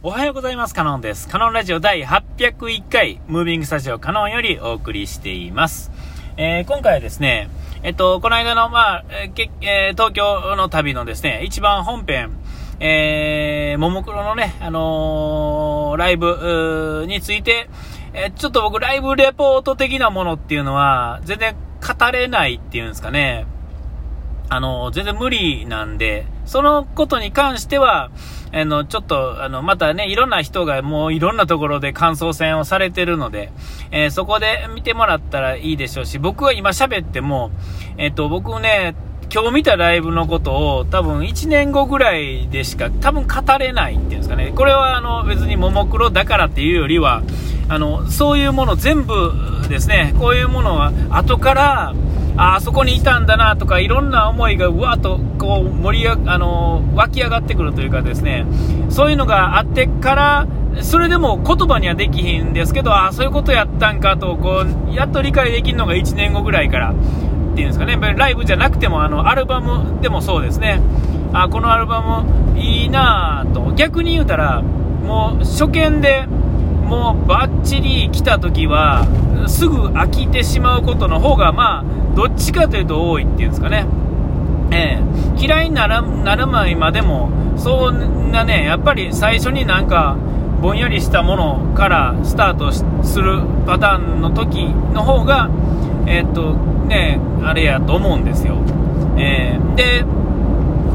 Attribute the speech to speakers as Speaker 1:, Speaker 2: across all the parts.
Speaker 1: おはようございます。カノンです。カノンラジオ第801回、ムービングスタジオカノンよりお送りしています。えー、今回はですね、えっと、この間の、まあ、えー、東京の旅のですね、一番本編、えー、ももクロのね、あのー、ライブについて、えー、ちょっと僕、ライブレポート的なものっていうのは、全然語れないっていうんですかね。あの、全然無理なんで、そのことに関しては、あの、ちょっと、あの、またね、いろんな人がもういろんなところで感想戦をされてるので、えー、そこで見てもらったらいいでしょうし、僕は今喋っても、えっ、ー、と、僕ね、今日見たライブのことを多分1年後ぐらいでしか多分語れないっていうんですかね。これはあの別にももクロだからっていうよりは、あの、そういうもの全部ですね、こういうものは後から、あそこにいたんだなとか、いろんな思いがうわっとこう盛りあの湧き上がってくるというかですね、そういうのがあってから、それでも言葉にはできひんですけど、あ、そういうことやったんかと、こう、やっと理解できるのが1年後ぐらいからっていうんですかね、ライブじゃなくても、あの、アルバムでもそうですね、あこのアルバムいいなと、逆に言うたら、もう初見で、もうバッチリ来た時は、すぐ飽きてしまうことの方が、まあ、どっちかというと多いっていうんですかね。えー、嫌いにならなる前までも、そんなね、やっぱり最初になんか、ぼんやりしたものからスタートするパターンの時の方が、えー、っと、ね、あれやと思うんですよ。えー、で、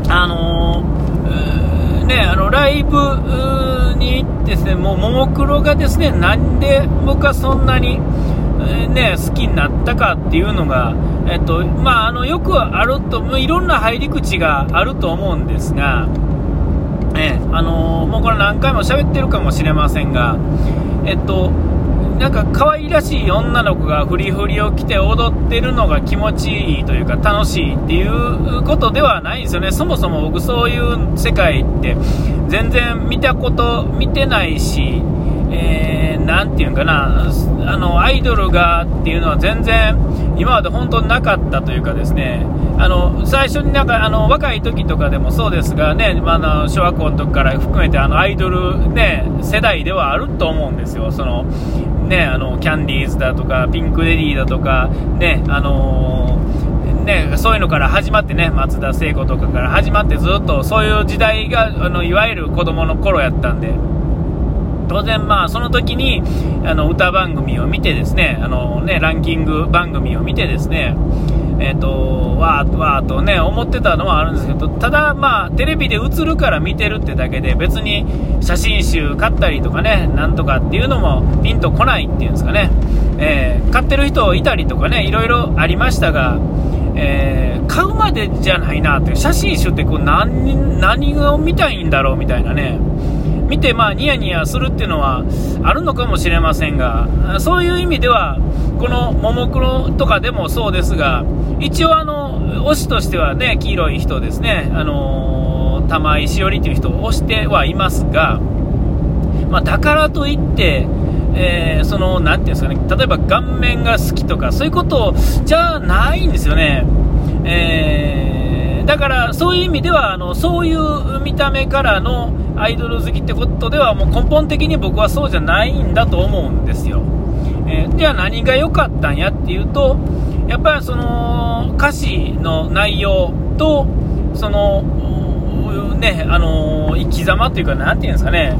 Speaker 1: あのー、ね、あの、ライブに行ってですね、もう、ももクロがですね、なんで僕はそんなに、ね、好きになったかっていうのが、えっと、まあ、あの、よくあると、いろんな入り口があると思うんですが、ねあのー、もうこれ何回も喋ってるかもしれませんが、えっと、なんか可愛らしい女の子がフリフリを着て踊ってるのが気持ちいいというか楽しいっていうことではないんですよね。そもそも僕そういう世界って全然見たこと、見てないし、えー、なんていうんかな、あの、アイドルがっていうのは全然、今まで本当になかったというかですね、あの、最初になんか、あの、若い時とかでもそうですがね、まあ、の、小学校の時から含めて、あの、アイドルね、世代ではあると思うんですよ。その、ね、あの、キャンディーズだとか、ピンクレディーだとか、ね、あのね、そういうのから始まってね、松田聖子とかから始まってずっとそういう時代が、あの、いわゆる子供の頃やったんで、当然、まあ、その時にあの歌番組を見てですねあのねランキング番組を見てですねえーと、わーわーとね思ってたのはあるんですけどただ、まあ、テレビで映るから見てるってだけで別に写真集買ったりとかねなんとかっていうのもピンとこないっていうんですかね、えー、買ってる人いたりとかねいろいろありましたが、えー、買うまでじゃないなって写真集ってこう何何を見たいんだろうみたいなね。見て、まあ、ニヤニヤするっていうのはあるのかもしれませんが、そういう意味では、このももクロとかでもそうですが、一応、あの、推しとしてはね、黄色い人ですね、あの玉井しおりという人を推してはいますが、まあ、だからといって、えー、その、なていうんですかね、例えば顔面が好きとか、そういうことじゃないんですよね。えー、だから、そういう意味では、あの、そういう見た目からの、アイドル好きってことではもう根本的に僕はそうじゃないんだと思うんですよ、えー、じゃあ何が良かったんやっていうとやっぱりその歌詞の内容とそのねあの生き様というか何て言うんですかね。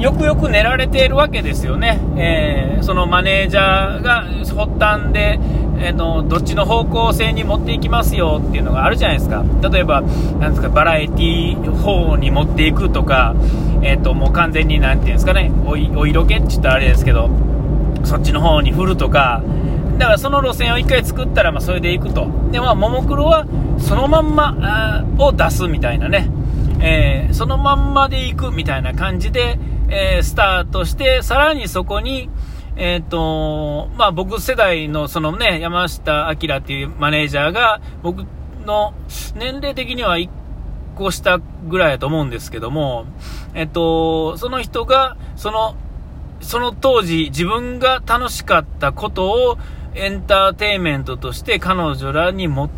Speaker 1: よくよく練られているわけですよね、えー、そのマネージャーが発端でえー、のどっちの方向性に持っていきますよっていうのがあるじゃないですか。例えばなですかバラエティー方に持っていくとか、えーと、もう完全に何て言うんですかねおお色気って言ったらあれですけどそっちの方に振るとかだからその路線を1回作ったらまあそれでいくと。でまあももクロはそのまんまを出すみたいなね、えー、そのまんまでいくみたいな感じで、えー、スタートしてさらにそこにえっ、ー、と、まあ僕世代のそのね、山下明っていうマネージャーが、僕の年齢的には1個下ぐらいだと思うんですけども、えっ、ー、と、その人が、その、その当時自分が楽しかったことをエンターテインメントとして彼女らにも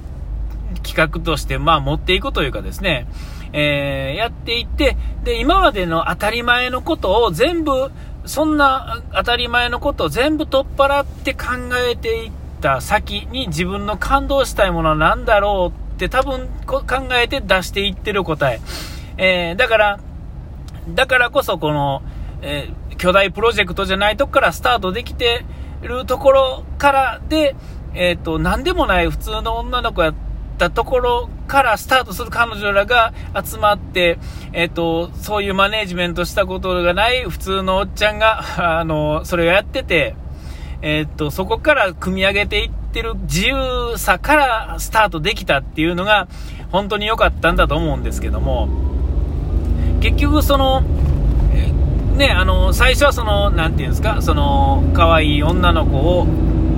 Speaker 1: 企画としてまあ持っていくというかですね、えー、やっていって、で、今までの当たり前のことを全部、そんな当たり前のことを全部取っ払って考えていった先に自分の感動したいものは何だろうって多分考えて出していってる答え。えー、だから、だからこそこの、えー、巨大プロジェクトじゃないとこからスタートできてるところからで、えっ、ー、と、何でもない普通の女の子やったところからスタートする彼女らが集まって、えっ、と、そういうマネジメントしたことがない普通のおっちゃんが、あの、それをやってて、えっ、と、そこから組み上げていってる自由さからスタートできたっていうのが、本当に良かったんだと思うんですけども、結局その、ね、あの、最初はその、なていうんですか、その、可愛い女の子を、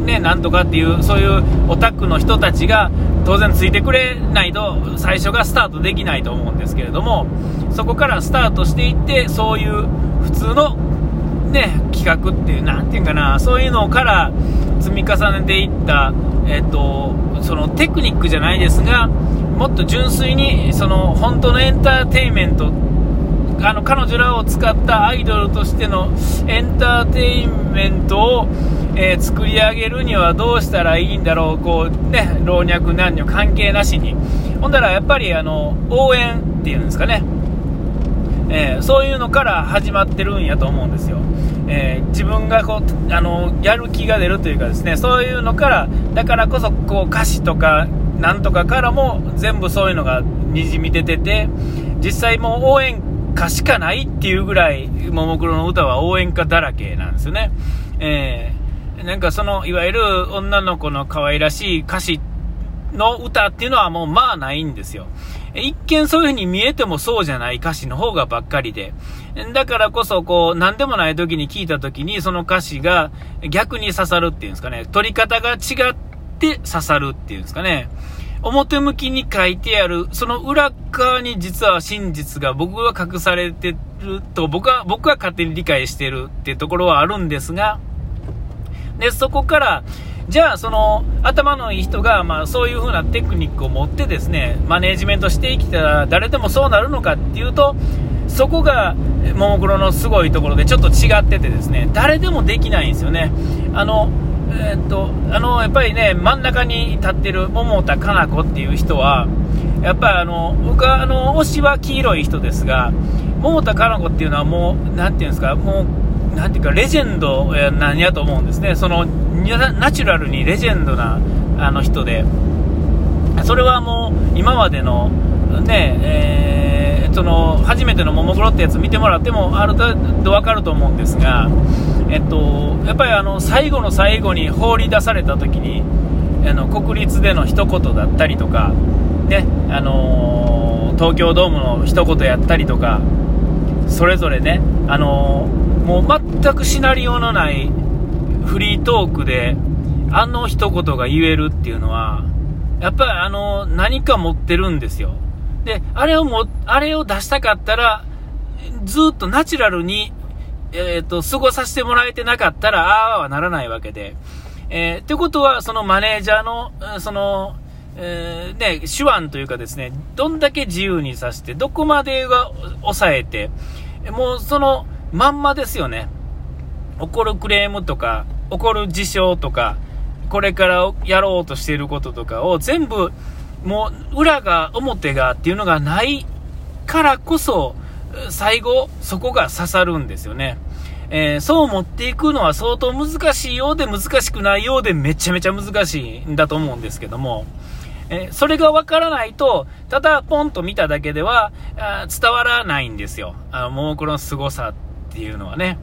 Speaker 1: ね、なんとかっていう、そういうオタクの人たちが当然ついてくれないと最初がスタートできないと思うんですけれども、そこからスタートしていって、そういう普通のね、企画っていう、なんていうかな、そういうのから積み重ねていった、えっと、そのテクニックじゃないですが、もっと純粋に、その本当のエンターテインメントあの彼女らを使ったアイドルとしてのエンターテインメントを、えー、作り上げるにはどうしたらいいんだろう、こうね、老若男女関係なしに、ほんだらやっぱりあの応援っていうんですかね、えー、そういうのから始まってるんやと思うんですよ。えー、自分がこうあのやる気が出るというかですね。そういうのからだからこそこう歌詞とかなんとかからも全部そういうのがにじみ出てて実際もう応援歌しかないっていうぐらい、ももクロの歌は応援歌だらけなんですよね。えー、なんかその、いわゆる女の子の可愛らしい歌詞の歌っていうのはもうまあないんですよ。一見そういう風に見えてもそうじゃない歌詞の方がばっかりで。だからこそ、こう、なんでもない時に聞いた時に、その歌詞が逆に刺さるっていうんですかね。取り方が違って刺さるっていうんですかね。表向きに書いてある、その裏側に実は真実が僕は隠されてると、僕は、僕は勝手に理解してるっていうところはあるんですが、で、そこから、じゃあ、その、頭のいい人が、まあ、そういう風なテクニックを持ってですね、マネージメントしてきたら、誰でもそうなるのかっていうと、そこが、ももクロのすごいところでちょっと違っててですね、誰でもできないんですよね。あの、えー、っと、あの、やっぱりね、真ん中に立ってる桃田かな子っていう人は、やっぱりあの、僕はあの、推しは黄色い人ですが、桃田かな子っていうのはもう、なんていうんですか、もう、なんていうか、レジェンドなんやと思うんですね。その、ナチュラルにレジェンドな、あの人で、それはもう、今までの、ね、えー、その、初めてのももクロってやつ見てもらっても、ある程度わかると思うんですが、えっと、やっぱりあの最後の最後に放り出された時にあの国立での一言だったりとか、ねあのー、東京ドームの一言やったりとかそれぞれね、あのー、もう全くシナリオのないフリートークであの一言が言えるっていうのはやっぱりあの何か持ってるんですよ。であれをもあれを出したかったらずっとナチュラルにえっ、と、過ごさせてもらえてなかったら、ああはならないわけで。えー、ってことは、そのマネージャーの、その、えー、ね、手腕というかですね、どんだけ自由にさせて、どこまでが抑えて、もうそのまんまですよね。起こるクレームとか、起こる事象とか、これからやろうとしていることとかを全部、もう裏が表がっていうのがないからこそ、最後、そこが刺さるんですよね。えー、そう持っていくのは相当難しいようで難しくないようでめちゃめちゃ難しいんだと思うんですけども、えー、それがわからないと、ただポンと見ただけではあ伝わらないんですよ。あの、ももクロの凄さっていうのはね。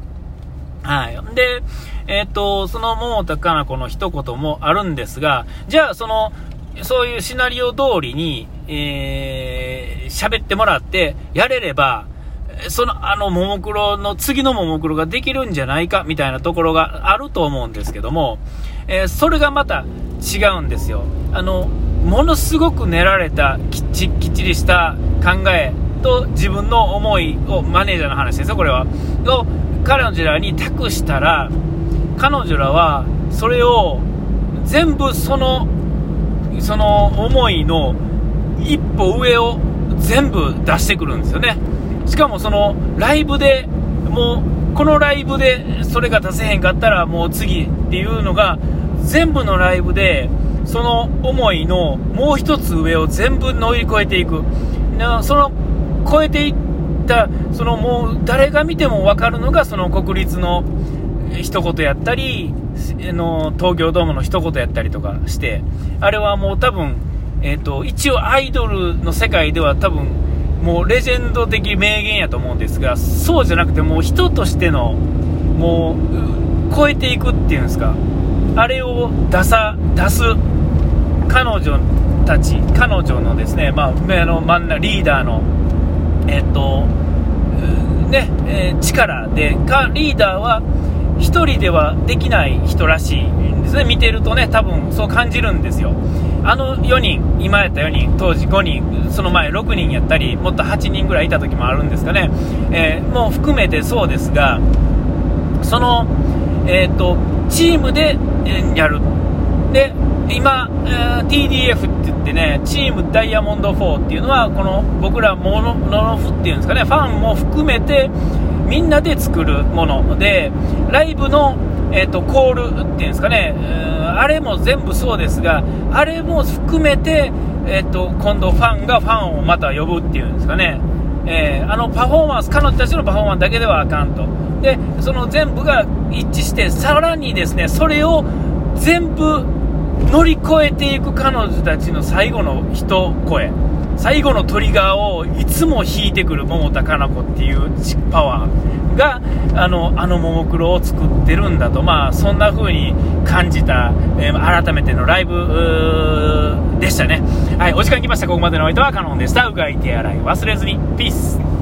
Speaker 1: はい。で、えっ、と、その桃田かな子の一言もあるんですが、じゃあその、そういうシナリオ通りに、えー、喋ってもらって、やれれば、その、あの、ももクロの次のももクロができるんじゃないかみたいなところがあると思うんですけども、えー、それがまた違うんですよ。あの、ものすごく練られたきっちきっちりした考えと自分の思いを、マネージャーの話ですよ、これは。を彼女らに託したら、彼女らはそれを全部その、その思いの一歩上を全部出してくるんですよね。しかもそのライブでもうこのライブでそれが出せへんかったらもう次っていうのが全部のライブでその思いのもう一つ上を全部乗り越えていく。その超えていったそのもう誰が見ても分かるのがその国立の一言やったりの東京ドームの一言やったりとかしてあれはもう多分、えーと、一応アイドルの世界では多分もうレジェンド的名言やと思うんですがそうじゃなくてもう人としてのもう超えていくっていうんですか。あれを出さ出す彼女たち彼女のですね、まあ、あの真ん中リーダーのえっ、とね、え、力でかリーダーは1人ではできない人らしいんですね。見てるとね多分そう感じるんですよ。あの4人今やった4人当時5人その前6人やったりもっと8人ぐらいいた時もあるんですかね、えー、もう含めてそうですがその、えーと、チームでやる。で今、えー、TDF って言ってねチームダイヤモンド4っていうのはこの僕らモノノフっていうんですかねファンも含めてみんなで作るものでライブの、えーと、コールっていうんですかね、あれも全部そうですがあれも含めて、えーと、今度ファンがファンをまた呼ぶっていうんですかね、えー、あのパフォーマンス彼女たちのパフォーマンスだけではあかんと。でその全部が一致してさらにですねそれを全部乗り越えていく彼女たちの最後の一声最後のトリガーをいつも引いてくる桃田かな子っていうパワーがあのあのももクロを作ってるんだと、まあ、そんな風に感じた、えー、改めてのライブでしたね。はい、お時間来ました。ここまでのお相手はカノンでした。うがい手洗い忘れずに。ピース。